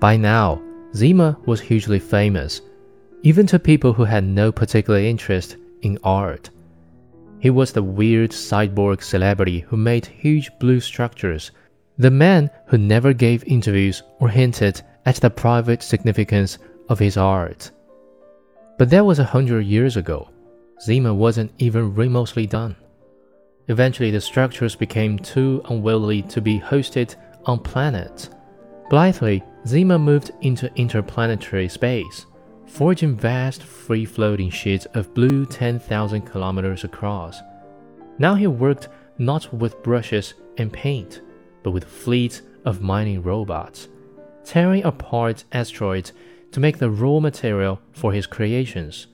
By now, Zima was hugely famous, even to people who had no particular interest in art. He was the weird cyborg celebrity who made huge blue structures, the man who never gave interviews or hinted at the private significance of his art. But that was a hundred years ago. Zima wasn't even remotely done. Eventually, the structures became too unwieldy to be hosted on planets. Blithely, Zima moved into interplanetary space, forging vast free floating sheets of blue 10,000 kilometers across. Now he worked not with brushes and paint, but with fleets of mining robots, tearing apart asteroids to make the raw material for his creations.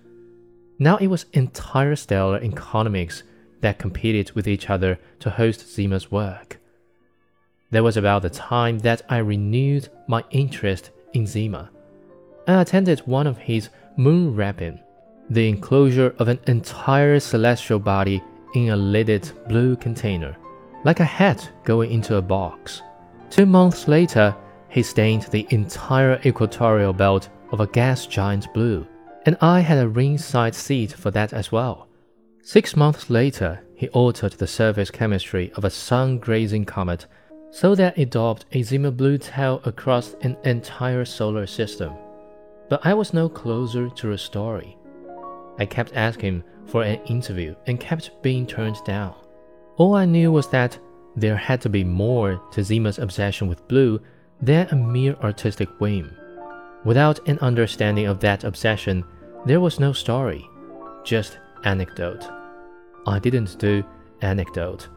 Now it was entire stellar economics that competed with each other to host Zima's work. That was about the time that I renewed my interest in Zima. I attended one of his moonwrapping, the enclosure of an entire celestial body in a lidded blue container, like a hat going into a box. Two months later, he stained the entire equatorial belt of a gas giant blue, and I had a ringside seat for that as well. Six months later, he altered the surface chemistry of a sun grazing comet so that it daubed a Zima blue tail across an entire solar system. But I was no closer to a story. I kept asking for an interview and kept being turned down. All I knew was that there had to be more to Zima's obsession with blue than a mere artistic whim. Without an understanding of that obsession, there was no story, just anecdote. I didn't do anecdote.